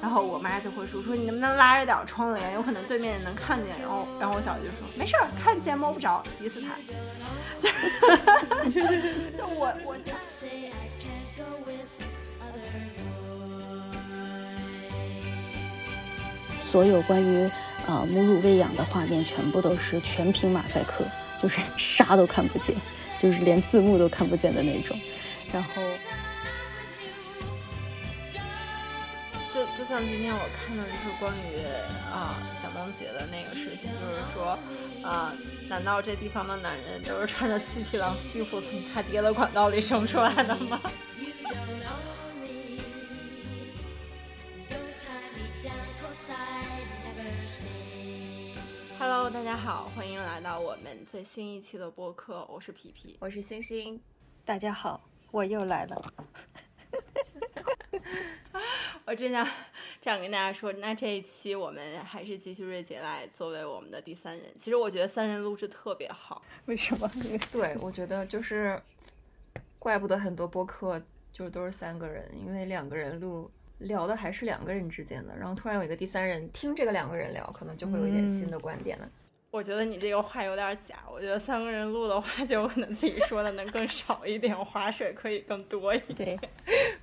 然后我妈就会说说你能不能拉着点窗帘，有可能对面人能看见。然后然后我小姨就说没事儿，看见摸不着，急死他。就 就我我。所有关于呃母乳喂养的画面，全部都是全屏马赛克，就是 啥都看不见，就是连字幕都看不见的那种。然后，像今天我看的就是关于啊蒋梦婕的那个事情，就是说啊，难道这地方的男人都是穿着七匹狼西服从他爹的管道里生出来的吗？Hello，大家好，欢迎来到我们最新一期的播客。我是皮皮，我是星星。大家好，我又来了。我真想这样跟大家说，那这一期我们还是继续瑞姐来作为我们的第三人。其实我觉得三人录制特别好，为什么？对，我觉得就是，怪不得很多播客就是都是三个人，因为两个人录。聊的还是两个人之间的，然后突然有一个第三人听这个两个人聊，可能就会有一点新的观点了。我觉得你这个话有点假，我觉得三个人录的话，就可能自己说的能更少一点，划水可以更多一点。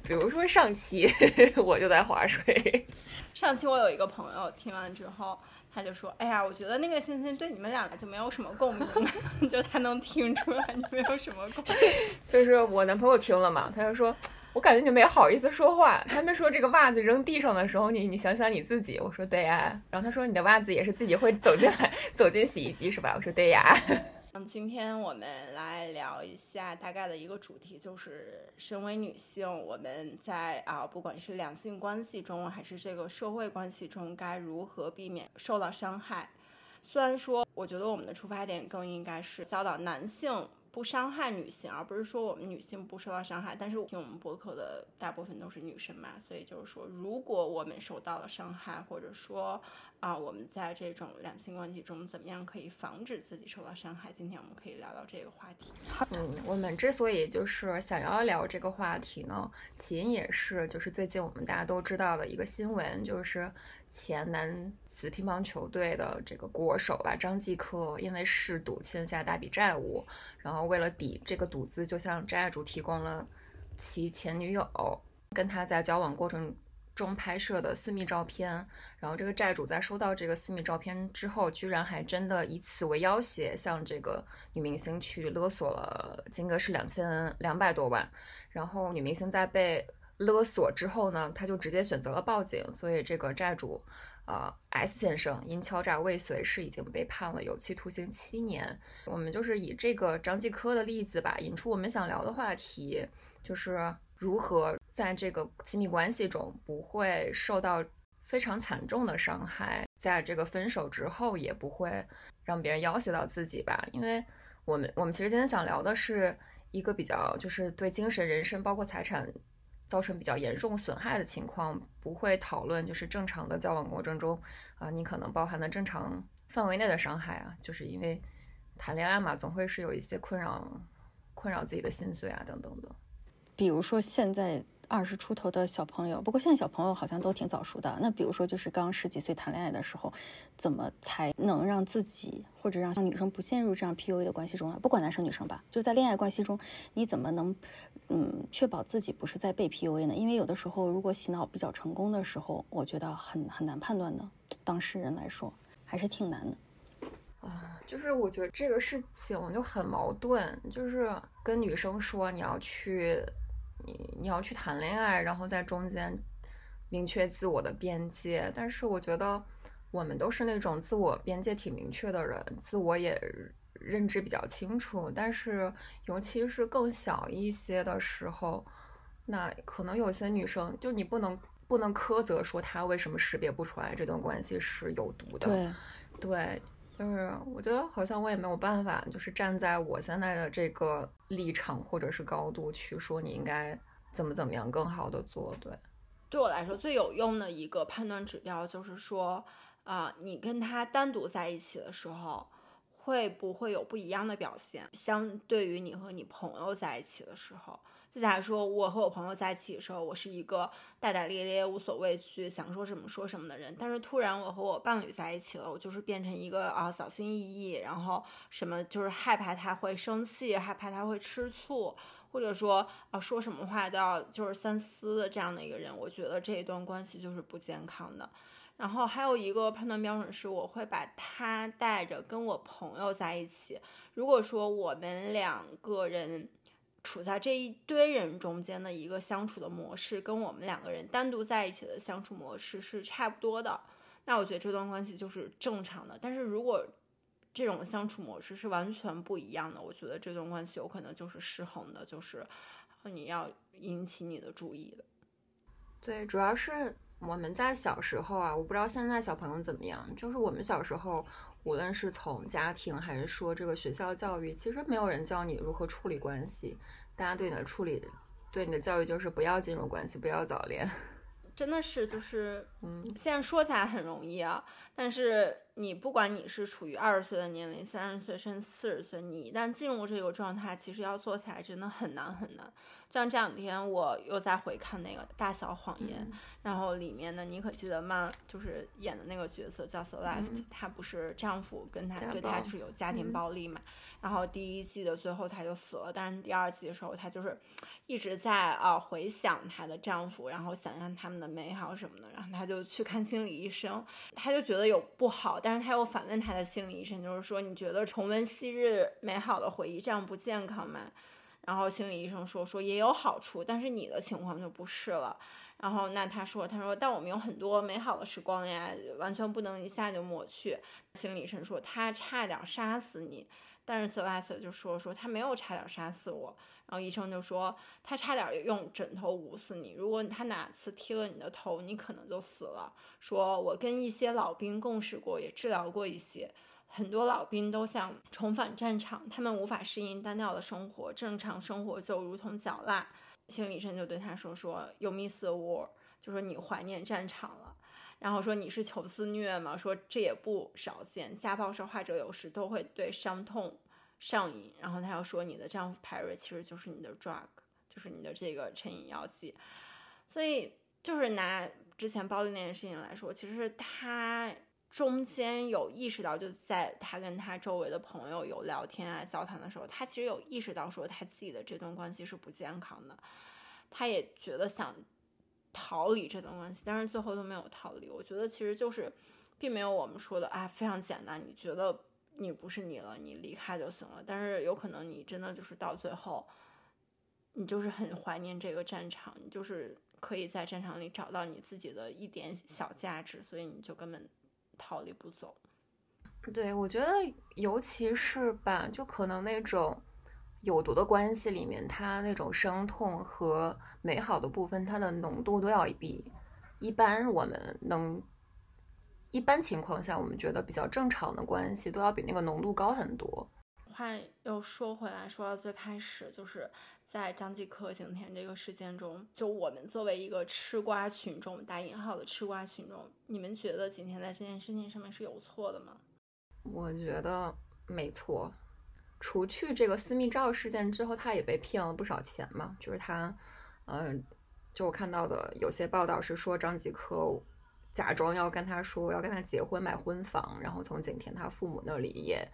比如说上期 我就在划水，上期我有一个朋友听完之后，他就说：“哎呀，我觉得那个欣欣对你们两个就没有什么共鸣，就他能听出来你没有什么共鸣。”就是我男朋友听了嘛，他就说。我感觉你没好意思说话。他们说这个袜子扔地上的时候，你你想想你自己。我说对呀。然后他说你的袜子也是自己会走进来，走进洗衣机是吧？我说对呀。嗯，今天我们来聊一下大概的一个主题，就是身为女性，我们在啊，不管是两性关系中，还是这个社会关系中，该如何避免受到伤害。虽然说，我觉得我们的出发点更应该是教导男性。不伤害女性，而不是说我们女性不受到伤害。但是听我们博客的大部分都是女生嘛，所以就是说，如果我们受到了伤害，或者说啊，我们在这种两性关系中怎么样可以防止自己受到伤害？今天我们可以聊聊这个话题。嗯，我们之所以就是想要聊这个话题呢，起因也是就是最近我们大家都知道的一个新闻，就是。前男子乒乓球队的这个国手吧，张继科因为嗜赌欠下大笔债务，然后为了抵这个赌资，就向债主提供了其前女友跟他在交往过程中拍摄的私密照片。然后这个债主在收到这个私密照片之后，居然还真的以此为要挟，向这个女明星去勒索了，金额是两千两百多万。然后女明星在被。勒索之后呢，她就直接选择了报警，所以这个债主，呃，S 先生因敲诈未遂是已经被判了有期徒刑七年。我们就是以这个张继科的例子吧，引出我们想聊的话题，就是如何在这个亲密关系中不会受到非常惨重的伤害，在这个分手之后也不会让别人要挟到自己吧。因为我们我们其实今天想聊的是一个比较就是对精神、人身包括财产。造成比较严重损害的情况，不会讨论就是正常的交往过程中，啊，你可能包含的正常范围内的伤害啊，就是因为谈恋爱嘛，总会是有一些困扰，困扰自己的心碎啊，等等的。比如说现在。二十出头的小朋友，不过现在小朋友好像都挺早熟的。那比如说，就是刚十几岁谈恋爱的时候，怎么才能让自己或者让女生不陷入这样 PUA 的关系中呢？不管男生女生吧，就在恋爱关系中，你怎么能，嗯，确保自己不是在被 PUA 呢？因为有的时候，如果洗脑比较成功的时候，我觉得很很难判断的。当事人来说，还是挺难的。啊，就是我觉得这个事情就很矛盾，就是跟女生说你要去。你你要去谈恋爱，然后在中间明确自我的边界。但是我觉得我们都是那种自我边界挺明确的人，自我也认知比较清楚。但是尤其是更小一些的时候，那可能有些女生就你不能不能苛责说她为什么识别不出来这段关系是有毒的。对，对。就是我觉得好像我也没有办法，就是站在我现在的这个立场或者是高度去说你应该怎么怎么样更好的做。对，对我来说最有用的一个判断指标就是说，啊，你跟他单独在一起的时候，会不会有不一样的表现？相对于你和你朋友在一起的时候。就假如说我和我朋友在一起的时候，我是一个大大咧咧、无所畏惧、想说什么说什么的人，但是突然我和我伴侣在一起了，我就是变成一个啊小心翼翼，然后什么就是害怕他会生气，害怕他会吃醋，或者说啊说什么话都要就是三思的这样的一个人，我觉得这一段关系就是不健康的。然后还有一个判断标准是，我会把他带着跟我朋友在一起。如果说我们两个人处在这一堆人中间的一个相处的模式，跟我们两个人单独在一起的相处模式是差不多的，那我觉得这段关系就是正常的。但是如果这种相处模式是完全不一样的，我觉得这段关系有可能就是失衡的，就是你要引起你的注意的。对，主要是。我们在小时候啊，我不知道现在小朋友怎么样。就是我们小时候，无论是从家庭还是说这个学校教育，其实没有人教你如何处理关系。大家对你的处理，对你的教育就是不要进入关系，不要早恋。真的是，就是，嗯，现在说起来很容易啊，但是你不管你是处于二十岁的年龄、三十岁甚至四十岁，你一旦进入这个状态，其实要做起来真的很难很难。像这两天我又在回看那个《大小谎言》，然后里面的妮可基德曼就是演的那个角色叫 Celeste，她不是丈夫跟她对她就是有家庭暴力嘛，然后第一季的最后她就死了，但是第二季的时候她就是一直在啊回想她的丈夫，然后想象他们的美好什么的，然后她就去看心理医生，她就觉得有不好，但是他又反问他的心理医生，就是说你觉得重温昔日美好的回忆这样不健康吗？然后心理医生说说也有好处，但是你的情况就不是了。然后那他说他说但我们有很多美好的时光呀，完全不能一下就抹去。心理医生说他差点杀死你，但是 Celeste 就说说他没有差点杀死我。然后医生就说他差点用枕头捂死你，如果他哪次踢了你的头，你可能就死了。说我跟一些老兵共事过，也治疗过一些。很多老兵都想重返战场，他们无法适应单调的生活，正常生活就如同嚼蜡。心理医生就对他说：“说 You miss the war，就说你怀念战场了。然后说你是求自虐吗？说这也不少见，家暴受害者有时都会对伤痛上瘾。然后他又说你的丈夫 Perry 其实就是你的 drug，就是你的这个成瘾药剂。所以就是拿之前暴力那件事情来说，其实他。”中间有意识到，就在他跟他周围的朋友有聊天啊、交谈的时候，他其实有意识到说他自己的这段关系是不健康的，他也觉得想逃离这段关系，但是最后都没有逃离。我觉得其实就是，并没有我们说的啊非常简单，你觉得你不是你了，你离开就行了。但是有可能你真的就是到最后，你就是很怀念这个战场，你就是可以在战场里找到你自己的一点小价值，所以你就根本。逃离不走，对我觉得，尤其是吧，就可能那种有毒的关系里面，它那种伤痛和美好的部分，它的浓度都要比一般我们能一般情况下我们觉得比较正常的关系都要比那个浓度高很多。话又说回来，说到最开始就是。在张继科景甜这个事件中，就我们作为一个吃瓜群众（打引号的吃瓜群众），你们觉得景甜在这件事情上面是有错的吗？我觉得没错。除去这个私密照事件之后，他也被骗了不少钱嘛。就是他，嗯，就我看到的有些报道是说，张继科假装要跟他说要跟他结婚买婚房，然后从景甜他父母那里也。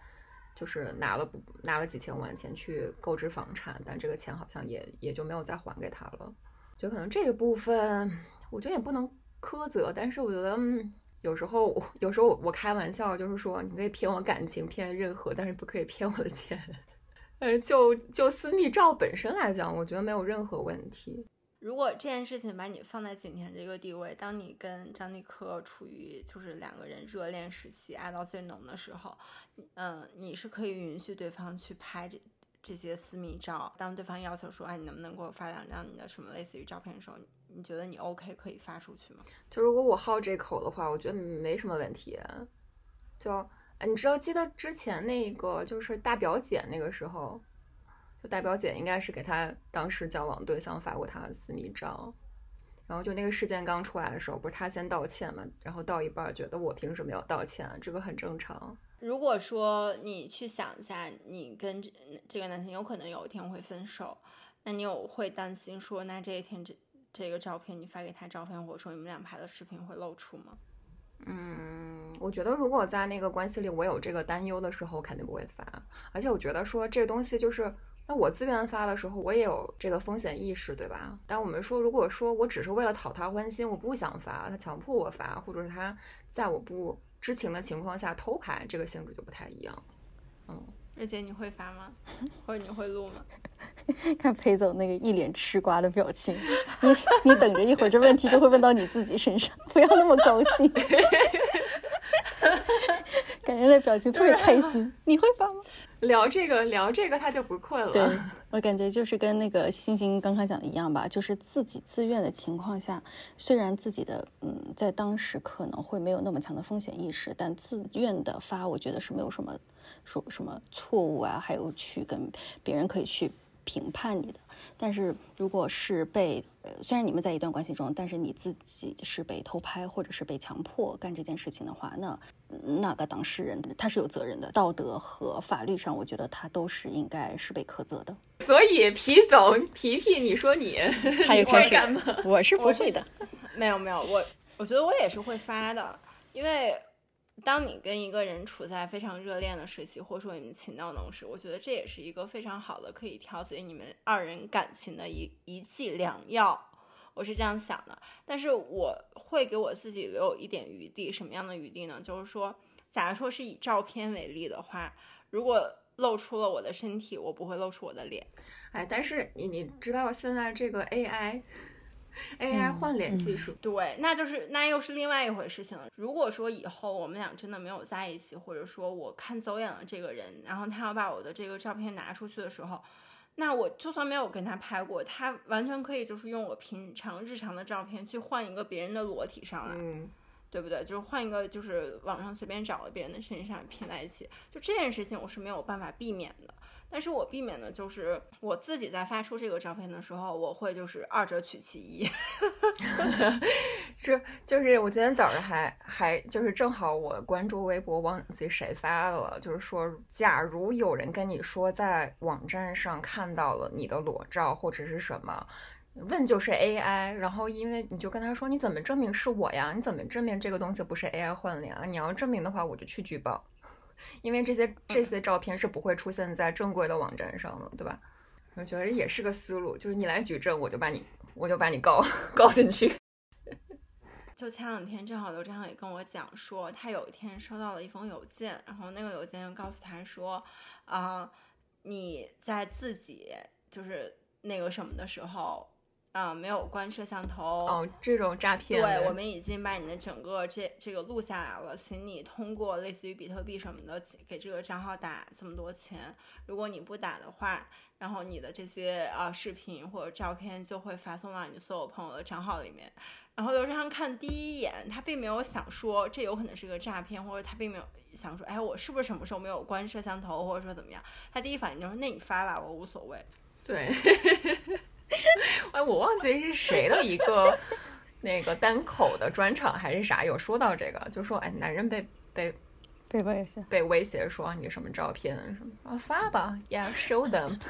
就是拿了不拿了几千万钱去购置房产，但这个钱好像也也就没有再还给他了。就可能这个部分，我觉得也不能苛责，但是我觉得嗯有时候有时候我开玩笑就是说，你可以骗我感情，骗任何，但是不可以骗我的钱。呃，就就私密照本身来讲，我觉得没有任何问题。如果这件事情把你放在景甜这个地位，当你跟张继科处于就是两个人热恋时期，爱到最浓的时候，嗯，你是可以允许对方去拍这这些私密照。当对方要求说，哎，你能不能给我发两张你的什么类似于照片的时候，你觉得你 OK 可以发出去吗？就如果我好这口的话，我觉得没什么问题。就，哎，你知道记得之前那个就是大表姐那个时候。就大表姐应该是给她当时交往对象发过她的私密照，然后就那个事件刚出来的时候，不是她先道歉嘛，然后到一半觉得我凭什么要道歉？这个很正常。如果说你去想一下，你跟这这个男生有可能有一天会分手，那你有会担心说，那这一天这这个照片你发给他照片，或者说你们俩拍的视频会露出吗？嗯，我觉得如果在那个关系里我有这个担忧的时候，肯定不会发。而且我觉得说这个东西就是，那我自愿发的时候，我也有这个风险意识，对吧？但我们说，如果说我只是为了讨他欢心，我不想发，他强迫我发，或者是他在我不知情的情况下偷拍，这个性质就不太一样。嗯，日姐你会发吗？或者你会录吗？看裴总那个一脸吃瓜的表情，你你等着一会儿，这问题就会问到你自己身上，不要那么高兴。感觉那表情特别开心，你会发吗？聊这个聊这个他就不困了。对 我感觉就是跟那个星星刚刚讲的一样吧，就是自己自愿的情况下，虽然自己的嗯在当时可能会没有那么强的风险意识，但自愿的发，我觉得是没有什么说什么错误啊，还有去跟别人可以去。评判你的，但是如果是被呃，虽然你们在一段关系中，但是你自己是被偷拍或者是被强迫干这件事情的话，那那个当事人他是有责任的，道德和法律上，我觉得他都是应该是被苛责的。所以皮总皮皮，你说你他 也开干吗？我是不会的，没有没有，我我觉得我也是会发的，因为。当你跟一个人处在非常热恋的时期，或者说你们情到浓时，我觉得这也是一个非常好的可以调节你们二人感情的一一剂良药。我是这样想的，但是我会给我自己留有一点余地。什么样的余地呢？就是说，假如说是以照片为例的话，如果露出了我的身体，我不会露出我的脸。哎，但是你你知道现在这个 AI。AI 换脸技术，对，那就是那又是另外一回事情了。如果说以后我们俩真的没有在一起，或者说我看走眼了这个人，然后他要把我的这个照片拿出去的时候，那我就算没有跟他拍过，他完全可以就是用我平常日常的照片去换一个别人的裸体上来，对不对？就是换一个就是网上随便找的别人的身上拼在一起，就这件事情我是没有办法避免的。但是我避免的就是我自己在发出这个照片的时候，我会就是二者取其一。是，就是我今天早上还还就是正好我关注微博忘记谁发的了，就是说，假如有人跟你说在网站上看到了你的裸照或者是什么，问就是 AI，然后因为你就跟他说你怎么证明是我呀？你怎么证明这个东西不是 AI 换脸啊？你要证明的话，我就去举报。因为这些这些照片是不会出现在正规的网站上的，对吧？我觉得也是个思路，就是你来举证，我就把你我就把你告 告进去。就前两天正好刘正好也跟我讲说，他有一天收到了一封邮件，然后那个邮件就告诉他说，啊，你在自己就是那个什么的时候。啊，没有关摄像头哦，这种诈骗。对，我们已经把你的整个这这个录下来了，请你通过类似于比特币什么的给这个账号打这么多钱。如果你不打的话，然后你的这些啊视频或者照片就会发送到你所有朋友的账号里面。然后刘志航看第一眼，他并没有想说这有可能是个诈骗，或者他并没有想说，哎，我是不是什么时候没有关摄像头，或者说怎么样？他第一反应就是，那你发吧，我无所谓。对。哎，我忘记是谁的一个那个单口的专场还是啥，有说到这个，就说哎，男人被被被威胁，被威胁说你什么照片什么啊发吧，Yeah，show them。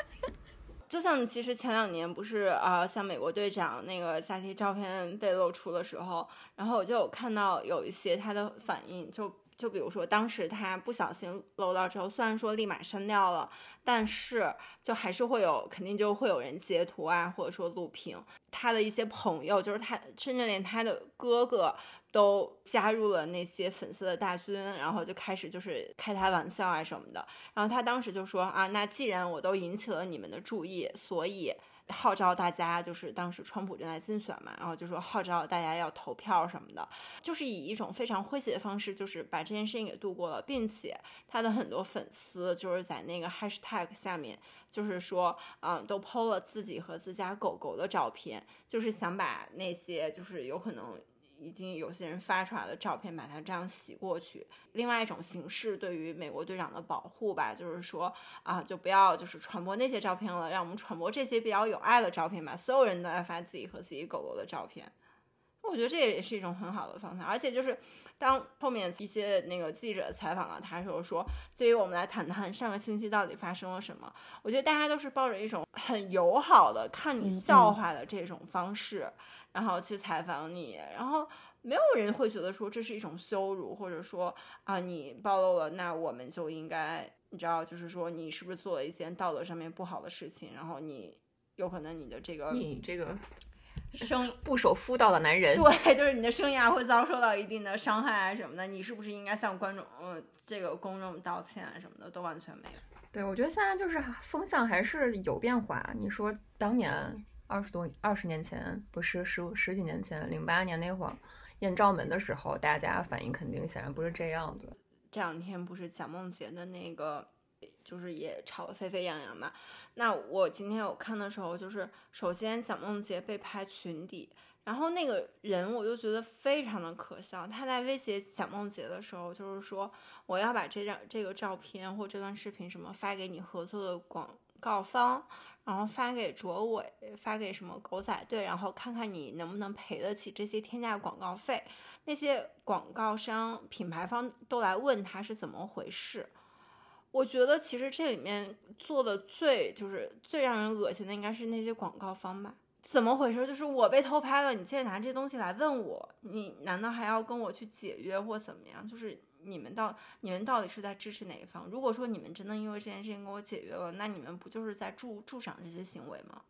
就像其实前两年不是啊，像美国队长那个假期照片被露出的时候，然后我就有看到有一些他的反应就。就比如说，当时他不小心搂到之后，虽然说立马删掉了，但是就还是会有，肯定就会有人截图啊，或者说录屏。他的一些朋友，就是他，甚至连他的哥哥都加入了那些粉丝的大军，然后就开始就是开他玩笑啊什么的。然后他当时就说啊，那既然我都引起了你们的注意，所以。号召大家，就是当时川普正在竞选嘛，然后就说号召大家要投票什么的，就是以一种非常诙谐的方式，就是把这件事情给度过了，并且他的很多粉丝就是在那个 hashtag 下面，就是说，嗯，都 PO 了自己和自家狗狗的照片，就是想把那些就是有可能。已经有些人发出来的照片，把它这样洗过去。另外一种形式对于美国队长的保护吧，就是说啊，就不要就是传播那些照片了，让我们传播这些比较有爱的照片吧。所有人都在发自己和自己狗狗的照片，我觉得这也是一种很好的方法，而且就是当后面一些那个记者采访了他时候说，对于我们来谈谈上个星期到底发生了什么，我觉得大家都是抱着一种很友好的看你笑话的这种方式，然后去采访你，然后没有人会觉得说这是一种羞辱，或者说啊你暴露了，那我们就应该你知道，就是说你是不是做了一件道德上面不好的事情，然后你有可能你的这个你这个。生不守妇道的男人，对，就是你的生涯会遭受到一定的伤害啊什么的，你是不是应该向观众、呃，这个公众道歉啊什么的，都完全没有。对，我觉得现在就是风向还是有变化。你说当年二十多、二十年前，不是十十几年前，零八年那会儿艳照门的时候，大家反应肯定显然不是这样的。这两天不是蒋梦婕的那个。就是也吵得沸沸扬扬嘛。那我今天我看的时候，就是首先蒋梦婕被拍裙底，然后那个人我就觉得非常的可笑。他在威胁蒋梦婕的时候，就是说我要把这张这个照片或这段视频什么发给你合作的广告方，然后发给卓伟，发给什么狗仔队，然后看看你能不能赔得起这些天价广告费。那些广告商、品牌方都来问他是怎么回事。我觉得其实这里面做的最就是最让人恶心的，应该是那些广告方吧？怎么回事？就是我被偷拍了，你现在拿这东西来问我，你难道还要跟我去解约或怎么样？就是你们到你们到底是在支持哪一方？如果说你们真的因为这件事情跟我解约了，那你们不就是在助助长这些行为吗？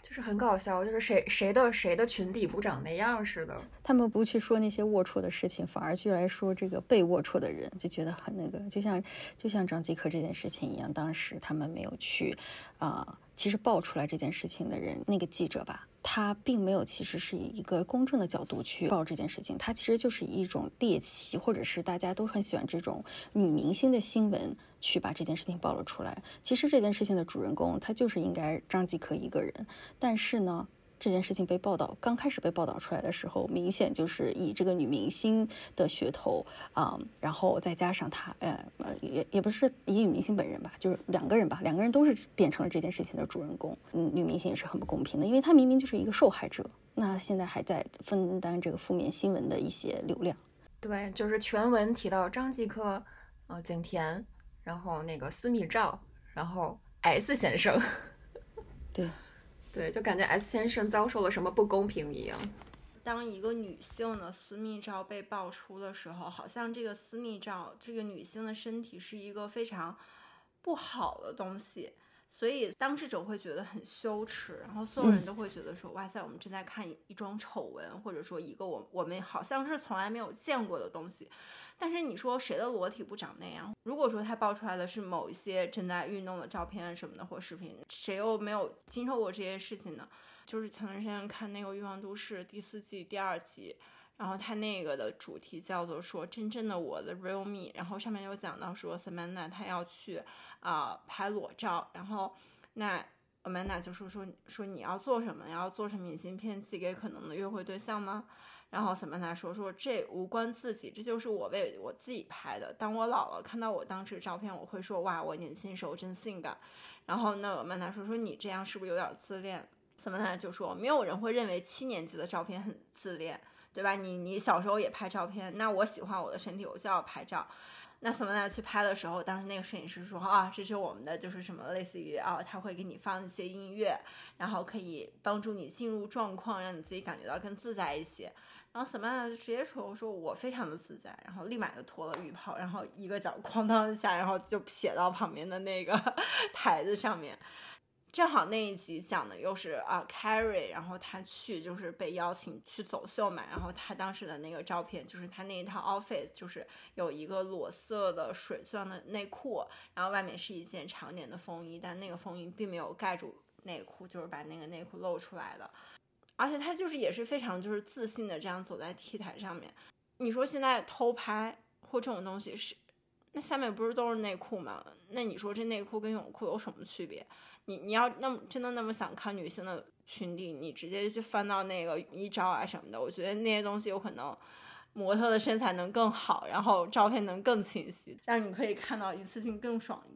就是很搞笑，就是谁谁的谁的群体不长那样似的。他们不去说那些龌龊的事情，反而去来说这个被龌龊的人，就觉得很那个，就像就像张继科这件事情一样，当时他们没有去啊，其实爆出来这件事情的人，那个记者吧。他并没有，其实是以一个公正的角度去报这件事情，他其实就是以一种猎奇，或者是大家都很喜欢这种女明星的新闻去把这件事情暴露出来。其实这件事情的主人公他就是应该张继科一个人，但是呢。这件事情被报道，刚开始被报道出来的时候，明显就是以这个女明星的噱头啊，然后再加上她，呃呃，也也不是以女明星本人吧，就是两个人吧，两个人都是变成了这件事情的主人公。嗯，女明星也是很不公平的，因为她明明就是一个受害者，那现在还在分担这个负面新闻的一些流量。对，就是全文提到张继科，呃，景甜，然后那个私密照，然后 S 先生，对。对，就感觉 S 先生遭受了什么不公平一样。当一个女性的私密照被爆出的时候，好像这个私密照，这个女性的身体是一个非常不好的东西，所以当事者会觉得很羞耻，然后所有人都会觉得说，哇塞，我们正在看一桩丑闻，或者说一个我我们好像是从来没有见过的东西。但是你说谁的裸体不长那样？如果说他爆出来的是某一些正在运动的照片什么的或视频，谁又没有经受过这些事情呢？就是前段时间看那个《欲望都市》第四季第二集，然后他那个的主题叫做说真正的我的 real me，然后上面有讲到说 Samantha 她要去啊拍裸照，然后那 Amanda 就说说说你要做什么？要做成明信片寄给可能的约会对象吗？然后 Samantha 说说这无关自己，这就是我为我自己拍的。当我老了看到我当时照片，我会说哇，我年轻时候真性感。然后那我曼娜说说你这样是不是有点自恋？Samantha 就说没有人会认为七年级的照片很自恋，对吧？你你小时候也拍照片，那我喜欢我的身体，我就要拍照。那 Samantha 去拍的时候，当时那个摄影师说啊，这是我们的就是什么类似于啊，他会给你放一些音乐，然后可以帮助你进入状况，让你自己感觉到更自在一些。然后 sabana 就直接说：“我说我非常的自在。”然后立马就脱了浴袍，然后一个脚哐当一下，然后就撇到旁边的那个 台子上面。正好那一集讲的又是啊，Carrie，然后他去就是被邀请去走秀嘛。然后他当时的那个照片就是他那一套 office，就是有一个裸色的水钻的内裤，然后外面是一件长点的风衣，但那个风衣并没有盖住内裤，就是把那个内裤露出来的。而且他就是也是非常就是自信的这样走在 T 台上面，你说现在偷拍或这种东西是，那下面不是都是内裤吗？那你说这内裤跟泳裤有什么区别？你你要那么真的那么想看女性的裙底，你直接就翻到那个衣照啊什么的，我觉得那些东西有可能模特的身材能更好，然后照片能更清晰，让你可以看到一次性更爽一。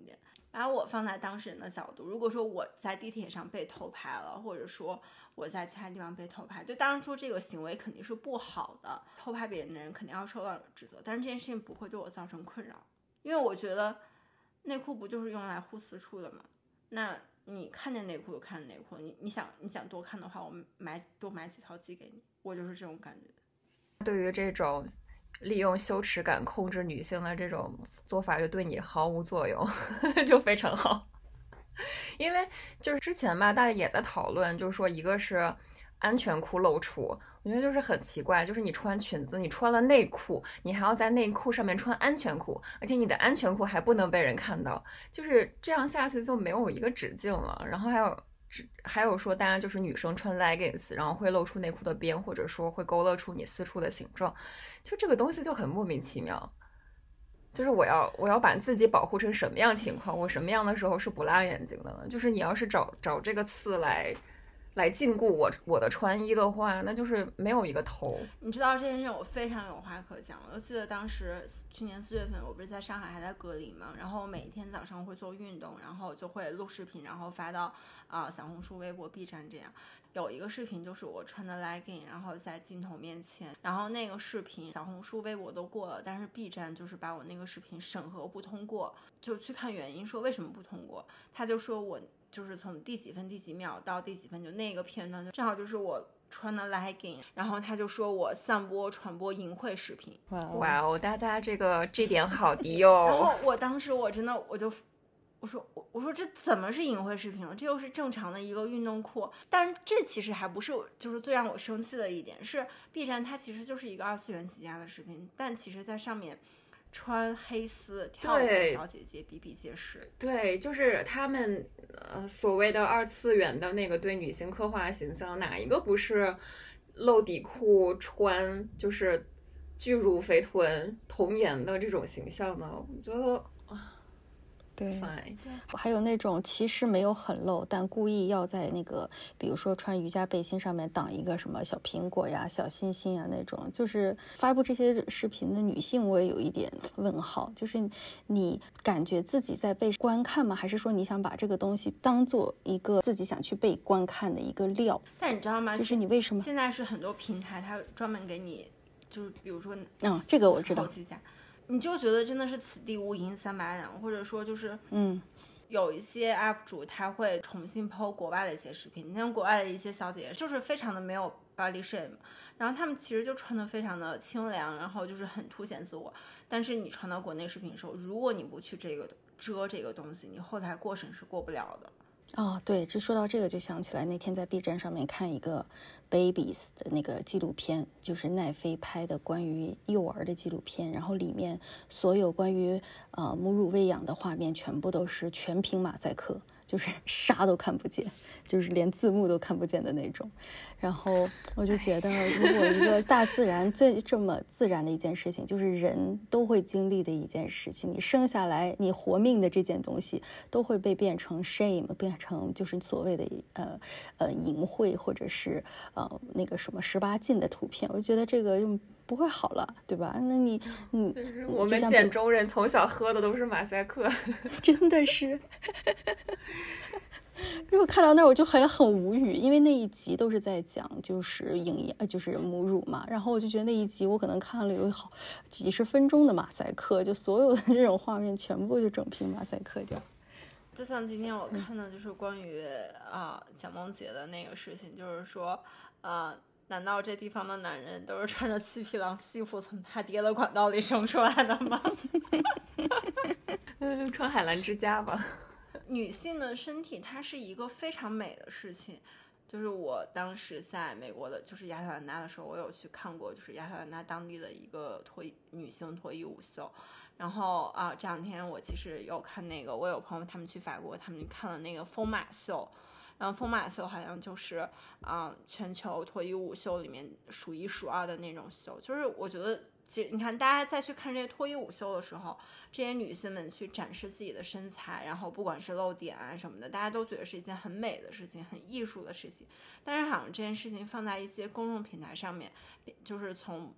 把我放在当事人的角度，如果说我在地铁上被偷拍了，或者说我在其他地方被偷拍，就当然说这个行为肯定是不好的，偷拍别人的人肯定要受到指责，但是这件事情不会对我造成困扰，因为我觉得内裤不就是用来护私处的吗？那你看见内裤就看见内裤，你你想你想多看的话，我买多买几条寄给你，我就是这种感觉。对于这种。利用羞耻感控制女性的这种做法就对你毫无作用，就非常好。因为就是之前吧，大家也在讨论，就是说一个是安全裤露出，我觉得就是很奇怪，就是你穿裙子，你穿了内裤，你还要在内裤上面穿安全裤，而且你的安全裤还不能被人看到，就是这样下去就没有一个止境了。然后还有。还有说，大家就是女生穿 leggings，然后会露出内裤的边，或者说会勾勒出你私处的形状，就这个东西就很莫名其妙。就是我要我要把自己保护成什么样情况，我什么样的时候是不辣眼睛的呢？就是你要是找找这个刺来。来禁锢我我的穿衣的话，那就是没有一个头。你知道这件事，我非常有话可讲。我就记得当时去年四月份，我不是在上海还在隔离嘛，然后每天早上会做运动，然后就会录视频，然后发到啊小红书、微博、B 站这样。有一个视频就是我穿的 legging，然后在镜头面前，然后那个视频小红书、微博都过了，但是 B 站就是把我那个视频审核不通过，就去看原因，说为什么不通过，他就说我。就是从第几分第几秒到第几分，就那个片段就正好就是我穿的 legging，然后他就说我散播传播淫秽视频。哇哦，大家这个 这点好低 哦。然后我当时我真的我就我说我我说这怎么是淫秽视频了？这又是正常的一个运动裤。但这其实还不是就是最让我生气的一点是，B 站它其实就是一个二次元起家的视频，但其实在上面。穿黑丝跳舞的小姐姐比比皆是。对，就是他们呃所谓的二次元的那个对女性刻画形象，哪一个不是露底裤穿就是巨乳肥臀童颜的这种形象呢？我觉得。对，还有那种其实没有很露，但故意要在那个，比如说穿瑜伽背心上面挡一个什么小苹果呀、小星星啊那种，就是发布这些视频的女性，我也有一点问号，就是你感觉自己在被观看吗？还是说你想把这个东西当做一个自己想去被观看的一个料？但你知道吗？就是你为什么现在是很多平台它专门给你，就是比如说，嗯，这个我知道。你就觉得真的是此地无银三百两，或者说就是，嗯，有一些 UP 主他会重新剖国外的一些视频，你像国外的一些小姐姐就是非常的没有 body shame，然后他们其实就穿的非常的清凉，然后就是很凸显自我，但是你传到国内视频的时候，如果你不去这个遮这个东西，你后台过审是过不了的。哦，对，就说到这个就想起来那天在 B 站上面看一个 babies 的那个纪录片，就是奈飞拍的关于幼儿的纪录片，然后里面所有关于呃母乳喂养的画面全部都是全屏马赛克。就是 啥都看不见，就是连字幕都看不见的那种。然后我就觉得，如果一个大自然最这么自然的一件事情，就是人都会经历的一件事情，你生下来你活命的这件东西，都会被变成 shame，变成就是所谓的呃呃淫秽或者是呃那个什么十八禁的图片。我觉得这个就不会好了，对吧？那你你我们简中人从小喝的都是马赛克，真的是。因为看到那儿我就很很无语，因为那一集都是在讲就是营养，就是母乳嘛。然后我就觉得那一集我可能看了有好几十分钟的马赛克，就所有的这种画面全部就整屏马赛克掉。就像今天我看的就是关于啊蒋梦婕的那个事情，就是说啊，难道这地方的男人都是穿着七匹狼西服从他爹的管道里生出来的吗？嗯，穿海澜之家吧。女性的身体，它是一个非常美的事情。就是我当时在美国的，就是亚特兰大的时候，我有去看过，就是亚特兰大当地的一个脱衣女性脱衣舞秀。然后啊，这两天我其实有看那个，我有朋友他们去法国，他们去看了那个疯马秀。然后疯马秀好像就是啊，全球脱衣舞秀里面数一数二的那种秀。就是我觉得。其实你看，大家再去看这些脱衣舞秀的时候，这些女性们去展示自己的身材，然后不管是露点啊什么的，大家都觉得是一件很美的事情，很艺术的事情。但是好像这件事情放在一些公众平台上面，就是从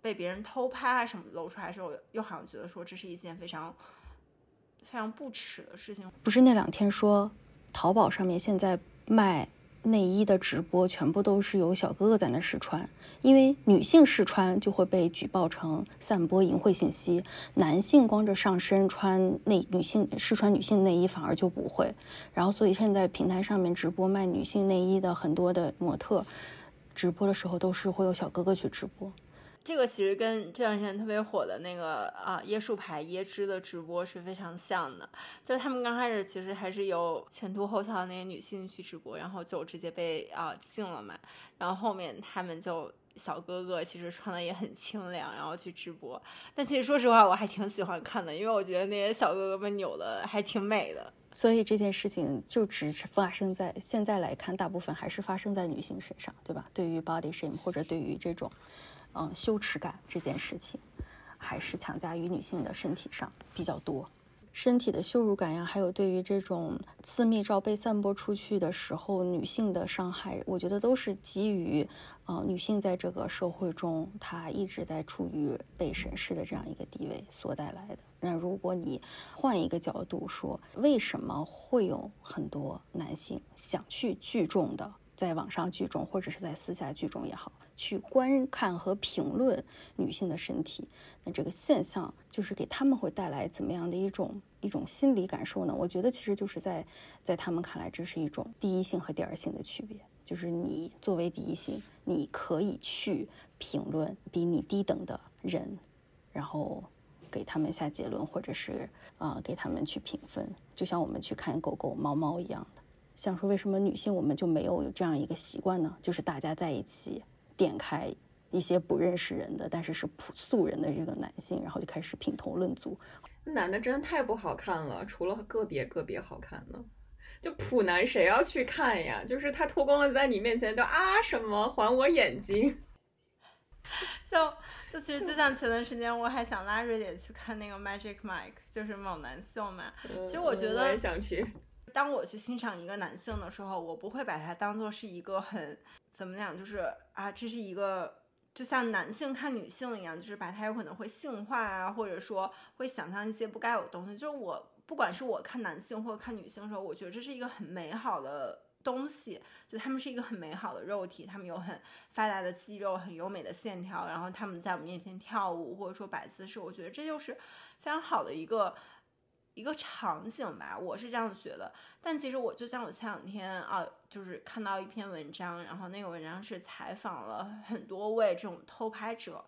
被别人偷拍啊什么露出来的时候，又好像觉得说这是一件非常非常不耻的事情。不是那两天说，淘宝上面现在卖内衣的直播全部都是由小哥哥在那试穿，因为女性试穿就会被举报成散播淫秽信息，男性光着上身穿内女性试穿女性内衣反而就不会。然后所以现在平台上面直播卖女性内衣的很多的模特，直播的时候都是会有小哥哥去直播。这个其实跟这段时间特别火的那个啊椰树牌椰汁的直播是非常像的，就是他们刚开始其实还是由前凸后翘的那些女性去直播，然后就直接被啊禁了嘛，然后后面他们就小哥哥其实穿的也很清凉，然后去直播，但其实说实话我还挺喜欢看的，因为我觉得那些小哥哥们扭的还挺美的。所以这件事情就只发生在现在来看，大部分还是发生在女性身上，对吧？对于 body shame 或者对于这种。嗯，羞耻感这件事情，还是强加于女性的身体上比较多。身体的羞辱感呀，还有对于这种私密照被散播出去的时候，女性的伤害，我觉得都是基于，呃，女性在这个社会中，她一直在处于被审视的这样一个地位所带来的。那如果你换一个角度说，为什么会有很多男性想去聚众的，在网上聚众，或者是在私下聚众也好？去观看和评论女性的身体，那这个现象就是给他们会带来怎么样的一种一种心理感受呢？我觉得其实就是在在他们看来，这是一种第一性和第二性的区别，就是你作为第一性，你可以去评论比你低等的人，然后给他们下结论，或者是啊给他们去评分，就像我们去看狗狗、猫猫一样的。想说为什么女性我们就没有有这样一个习惯呢？就是大家在一起。点开一些不认识人的，但是是朴素人的这个男性，然后就开始品头论足。男的真的太不好看了，除了个别个别好看的，就普男谁要去看呀？就是他脱光了在你面前就啊什么还我眼睛，就就其实就像前段时间我还想拉瑞姐去看那个 Magic Mike，就是猛男秀嘛。其实我觉得我也想去。当我去欣赏一个男性的时候，我不会把他当做是一个很。怎么讲？就是啊，这是一个就像男性看女性一样，就是把它有可能会性化啊，或者说会想象一些不该有的东西。就是我不管是我看男性或者看女性的时候，我觉得这是一个很美好的东西，就他们是一个很美好的肉体，他们有很发达的肌肉，很优美的线条，然后他们在我们面前跳舞或者说摆姿势，我觉得这就是非常好的一个。一个场景吧，我是这样觉得。但其实我就像我前两天啊，就是看到一篇文章，然后那个文章是采访了很多位这种偷拍者，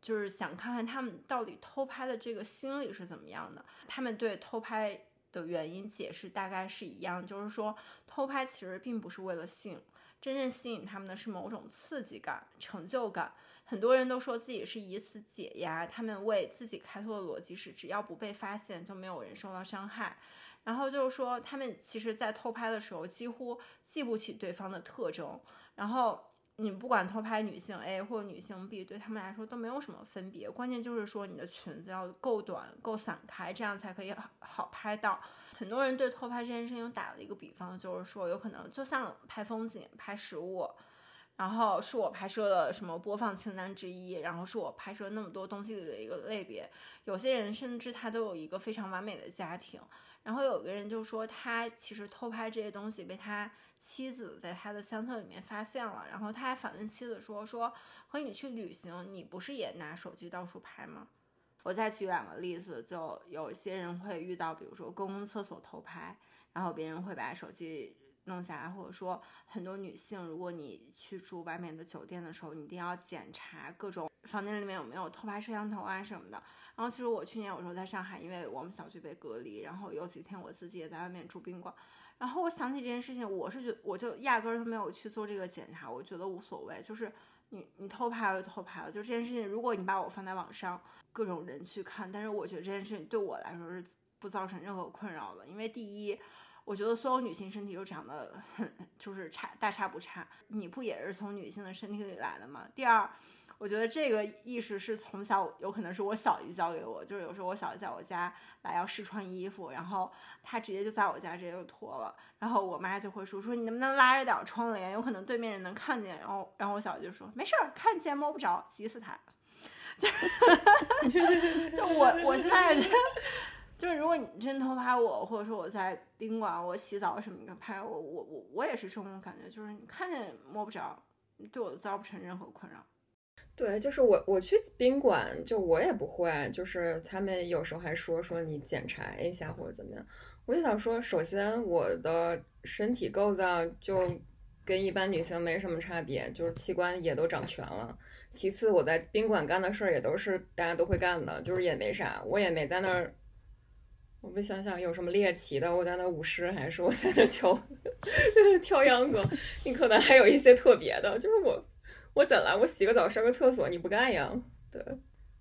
就是想看看他们到底偷拍的这个心理是怎么样的。他们对偷拍的原因解释大概是一样，就是说偷拍其实并不是为了性，真正吸引他们的是某种刺激感、成就感。很多人都说自己是以此解压，他们为自己开脱的逻辑是，只要不被发现，就没有人受到伤害。然后就是说，他们其实，在偷拍的时候，几乎记不起对方的特征。然后你不管偷拍女性 A 或者女性 B，对他们来说都没有什么分别。关键就是说，你的裙子要够短、够散开，这样才可以好拍到。很多人对偷拍这件事情打了一个比方，就是说，有可能就像拍风景、拍食物。然后是我拍摄的什么播放清单之一，然后是我拍摄那么多东西里的一个类别。有些人甚至他都有一个非常完美的家庭。然后有个人就说他其实偷拍这些东西被他妻子在他的相册里面发现了，然后他还反问妻子说说和你去旅行，你不是也拿手机到处拍吗？我再举两个例子，就有些人会遇到，比如说公共厕所偷拍，然后别人会把手机。弄下来，或者说很多女性，如果你去住外面的酒店的时候，你一定要检查各种房间里面有没有偷拍摄像头啊什么的。然后其实我去年有时候在上海，因为我们小区被隔离，然后有几天我自己也在外面住宾馆。然后我想起这件事情，我是觉我就压根儿都没有去做这个检查，我觉得无所谓，就是你你偷拍了就偷拍了，就这件事情，如果你把我放在网上，各种人去看，但是我觉得这件事情对我来说是不造成任何困扰的，因为第一。我觉得所有女性身体都长得很，就是差大差不差。你不也是从女性的身体里来的吗？第二，我觉得这个意识是从小有可能是我小姨教给我，就是有时候我小姨在我家来要试穿衣服，然后她直接就在我家直接就脱了，然后我妈就会说说你能不能拉着点窗帘，有可能对面人能看见。然后然后我小姨就说没事儿，看见摸不着，急死她。就 就我我现在。就是如果你真偷拍我，或者说我在宾馆我洗澡什么的拍我，我我我也是这种感觉，就是你看见摸不着，对我造不成任何困扰。对，就是我我去宾馆，就我也不会，就是他们有时候还说说你检查一下或者怎么样，我就想说，首先我的身体构造就跟一般女性没什么差别，就是器官也都长全了。其次，我在宾馆干的事儿也都是大家都会干的，就是也没啥，我也没在那儿。我们想想有什么猎奇的，我在那舞狮，还是我在那跳跳秧歌？你可能还有一些特别的，就是我我怎了？我洗个澡上个厕所你不干呀？对，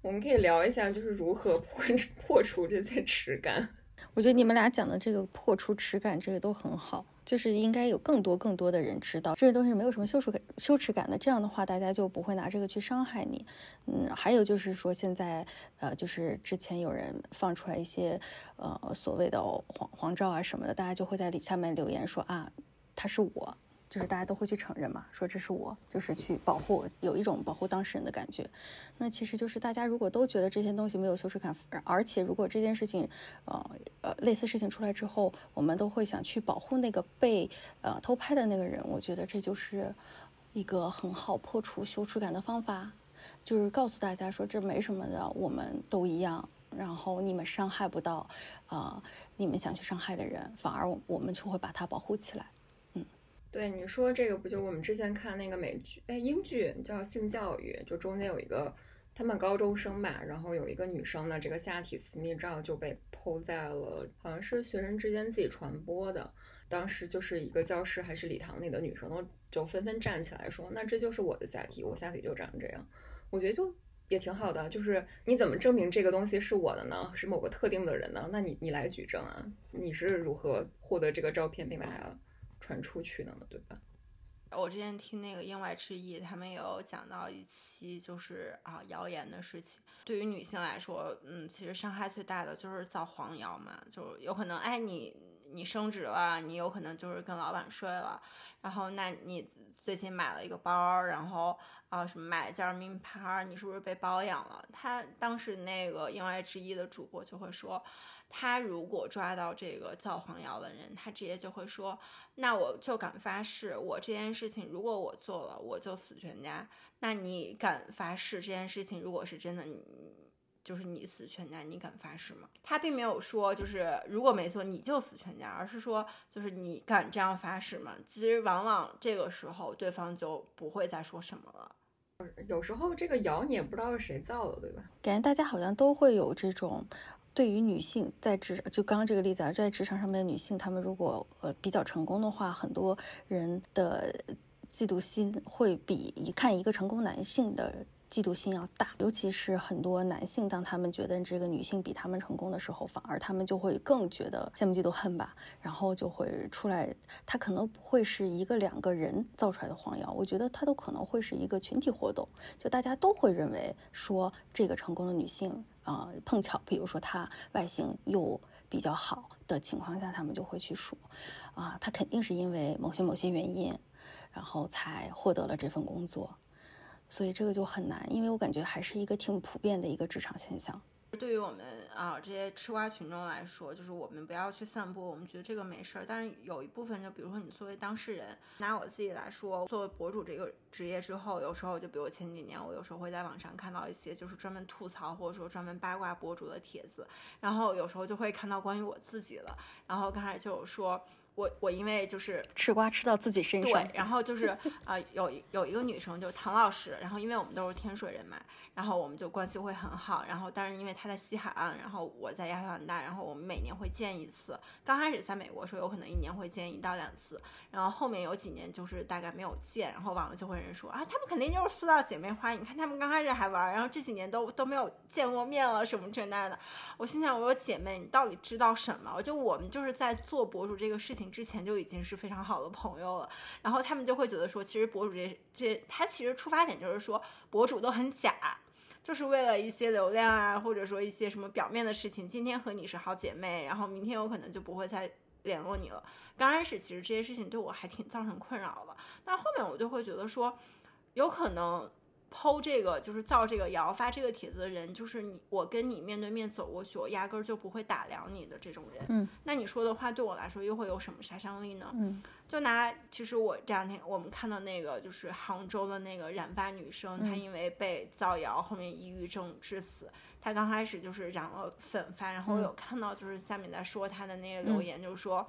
我们可以聊一下，就是如何破 破除这些耻感。我觉得你们俩讲的这个破除耻感，这个都很好。就是应该有更多更多的人知道这些东西没有什么羞耻感羞耻感的，这样的话大家就不会拿这个去伤害你。嗯，还有就是说现在呃，就是之前有人放出来一些呃所谓的黄黄照啊什么的，大家就会在里下面留言说啊，他是我。就是大家都会去承认嘛，说这是我，就是去保护，有一种保护当事人的感觉。那其实就是大家如果都觉得这些东西没有羞耻感，而且如果这件事情，呃呃类似事情出来之后，我们都会想去保护那个被呃偷拍的那个人，我觉得这就是一个很好破除羞耻感的方法，就是告诉大家说这没什么的，我们都一样，然后你们伤害不到啊你们想去伤害的人，反而我们就会把他保护起来。对你说这个不就我们之前看那个美剧哎英剧叫性教育，就中间有一个他们高中生吧，然后有一个女生的这个下体私密照就被抛在了，好像是学生之间自己传播的，当时就是一个教室还是礼堂里的女生都就纷纷站起来说，那这就是我的下体，我下体就长这样，我觉得就也挺好的，就是你怎么证明这个东西是我的呢？是某个特定的人呢？那你你来举证啊，你是如何获得这个照片并把它？传出去的嘛，对吧？我之前听那个言外之意，他们有讲到一期，就是啊谣言的事情。对于女性来说，嗯，其实伤害最大的就是造黄谣嘛，就有可能，哎，你你升职了，你有可能就是跟老板睡了，然后那你最近买了一个包，然后啊什么买了件名牌，你是不是被包养了？他当时那个言外之意的主播就会说。他如果抓到这个造黄谣的人，他直接就会说：“那我就敢发誓，我这件事情如果我做了，我就死全家。那你敢发誓这件事情如果是真的，你就是你死全家，你敢发誓吗？”他并没有说就是如果没做你就死全家，而是说就是你敢这样发誓吗？其实往往这个时候对方就不会再说什么了。有时候这个谣你也不知道是谁造的，对吧？感觉大家好像都会有这种。对于女性在职，就刚刚这个例子啊，在职场上面的女性，她们如果呃比较成功的话，很多人的嫉妒心会比一看一个成功男性的嫉妒心要大。尤其是很多男性，当他们觉得这个女性比他们成功的时候，反而他们就会更觉得羡慕嫉妒恨吧，然后就会出来。他可能不会是一个两个人造出来的黄谣，我觉得他都可能会是一个群体活动，就大家都会认为说这个成功的女性。啊，碰巧，比如说他外形又比较好的情况下，他们就会去说，啊，他肯定是因为某些某些原因，然后才获得了这份工作，所以这个就很难，因为我感觉还是一个挺普遍的一个职场现象。对于我们啊这些吃瓜群众来说，就是我们不要去散播，我们觉得这个没事儿。但是有一部分，就比如说你作为当事人，拿我自己来说，作为博主这个职业之后，有时候就比如前几年，我有时候会在网上看到一些就是专门吐槽或者说专门八卦博主的帖子，然后有时候就会看到关于我自己了，然后刚才就有说。我我因为就是吃瓜吃到自己身上，对，然后就是啊，有有一个女生就是唐老师，然后因为我们都是天水人嘛，然后我们就关系会很好，然后但是因为她在西海岸，然后我在亚特兰大，然后我们每年会见一次。刚开始在美国时候有可能一年会见一到两次，然后后面有几年就是大概没有见，然后网上就会人说啊，他们肯定就是塑料姐妹花，你看他们刚开始还玩，然后这几年都都没有见过面了什么这那的。我心想，我说姐妹，你到底知道什么？我就我们就是在做博主这个事情。之前就已经是非常好的朋友了，然后他们就会觉得说，其实博主这这他其实出发点就是说，博主都很假，就是为了一些流量啊，或者说一些什么表面的事情。今天和你是好姐妹，然后明天有可能就不会再联络你了。刚开始其实这些事情对我还挺造成困扰的，但后面我就会觉得说，有可能剖这个就是造这个谣发这个帖子的人，就是你我跟你面对面走过去，我压根儿就不会打量你的这种人。嗯，那你说的话对我来说又会有什么杀伤力呢？嗯，就拿其实我这两天我们看到那个就是杭州的那个染发女生，她因为被造谣，后面抑郁症致死。她刚开始就是染了粉发，然后我有看到就是下面在说她的那个留言，就是说。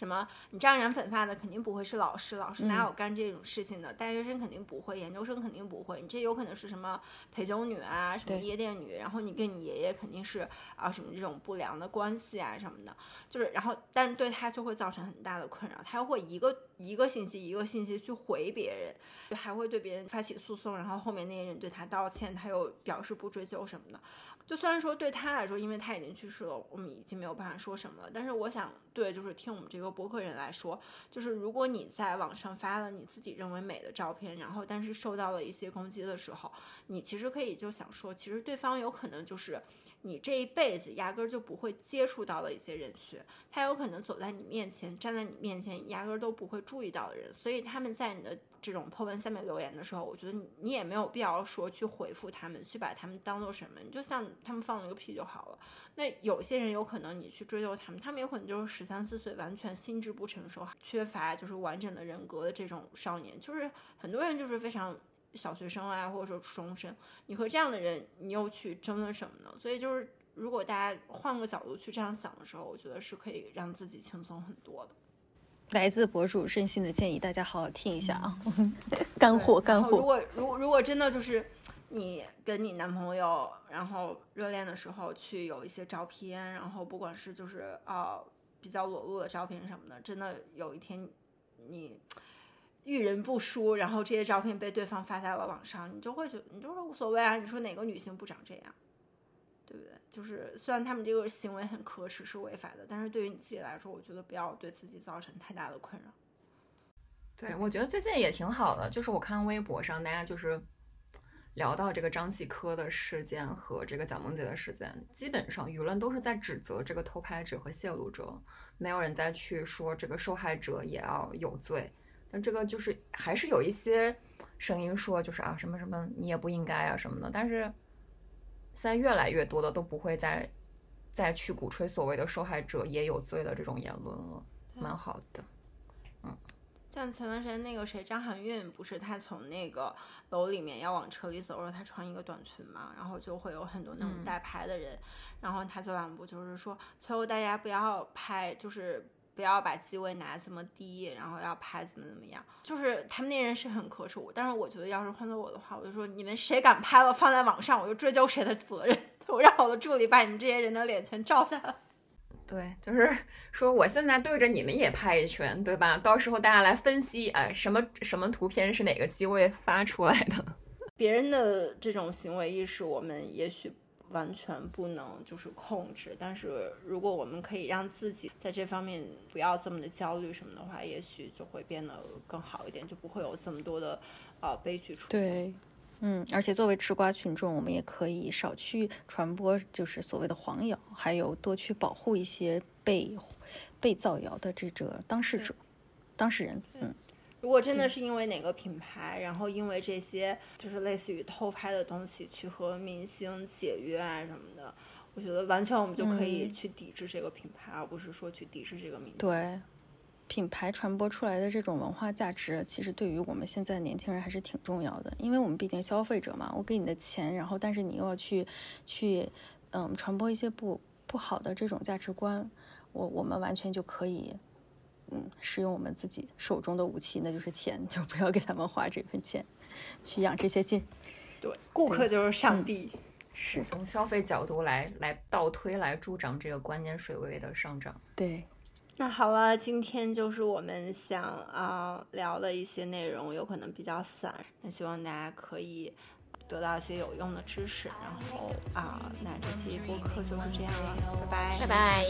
什么？你这样染粉发的肯定不会是老师，老师哪有干这种事情的？大学生肯定不会，研究生肯定不会。你这有可能是什么陪酒女啊，什么夜店女，然后你跟你爷爷肯定是啊什么这种不良的关系啊什么的，就是然后，但是对他就会造成很大的困扰，他会一个一个信息一个信息去回别人，就还会对别人发起诉讼，然后后面那些人对他道歉，他又表示不追究什么的。就虽然说对他来说，因为他已经去世了，我们已经没有办法说什么了。但是我想，对就是听我们这个播客人来说，就是如果你在网上发了你自己认为美的照片，然后但是受到了一些攻击的时候，你其实可以就想说，其实对方有可能就是你这一辈子压根儿就不会接触到的一些人群，他有可能走在你面前，站在你面前，压根儿都不会注意到的人，所以他们在你的。这种破文下面留言的时候，我觉得你你也没有必要说去回复他们，去把他们当做什么，你就像他们放了个屁就好了。那有些人有可能你去追究他们，他们有可能就是十三四岁，完全心智不成熟，缺乏就是完整的人格的这种少年，就是很多人就是非常小学生啊，或者说初中生，你和这样的人，你又去争论什么呢？所以就是如果大家换个角度去这样想的时候，我觉得是可以让自己轻松很多的。来自博主任性的建议，大家好好听一下啊，干货干货。如果如如果真的就是你跟你男朋友，然后热恋的时候去有一些照片，然后不管是就是呃比较裸露的照片什么的，真的有一天你遇人不淑，然后这些照片被对方发在了网上，你就会觉得你就说无所谓啊，你说哪个女性不长这样？就是虽然他们这个行为很可耻，是违法的，但是对于你自己来说，我觉得不要对自己造成太大的困扰。对，我觉得最近也挺好的，就是我看微博上大家就是聊到这个张继科的事件和这个蒋梦婕的事件，基本上舆论都是在指责这个偷拍者和泄露者，没有人再去说这个受害者也要有罪。但这个就是还是有一些声音说，就是啊什么什么你也不应该啊什么的，但是。现在越来越多的都不会再再去鼓吹所谓的受害者也有罪的这种言论了，蛮好的。嗯，像前段时间那个谁张含韵，不是她从那个楼里面要往车里走，的时候她穿一个短裙嘛，然后就会有很多那种带拍的人，然后她昨晚不就是说求大家不要拍，就是。不要把机位拿这么低，然后要拍怎么怎么样，就是他们那人是很可耻。但是我觉得，要是换做我的话，我就说你们谁敢拍了放在网上，我就追究谁的责任。我让我的助理把你们这些人的脸全照下来。对，就是说我现在对着你们也拍一圈，对吧？到时候大家来分析，哎，什么什么图片是哪个机位发出来的？别人的这种行为意识，我们也许。完全不能就是控制，但是如果我们可以让自己在这方面不要这么的焦虑什么的话，也许就会变得更好一点，就不会有这么多的呃悲剧出现。对，嗯，而且作为吃瓜群众，我们也可以少去传播就是所谓的黄谣，还有多去保护一些被被造谣的这个当事者、当事人。嗯。如果真的是因为哪个品牌，然后因为这些就是类似于偷拍的东西去和明星解约啊什么的，我觉得完全我们就可以去抵制这个品牌，而不是说去抵制这个明星。对，品牌传播出来的这种文化价值，其实对于我们现在年轻人还是挺重要的，因为我们毕竟消费者嘛，我给你的钱，然后但是你又要去去嗯传播一些不不好的这种价值观，我我们完全就可以。嗯，使用我们自己手中的武器，那就是钱，就不要给他们花这份钱，去养这些劲。对，顾客就是上帝。是从消费角度来来倒推来助长这个关键水位的上涨。对，那好了，今天就是我们想啊聊的一些内容，有可能比较散，那希望大家可以得到一些有用的知识。然后啊，那这期播客就是这样了，拜拜，拜拜。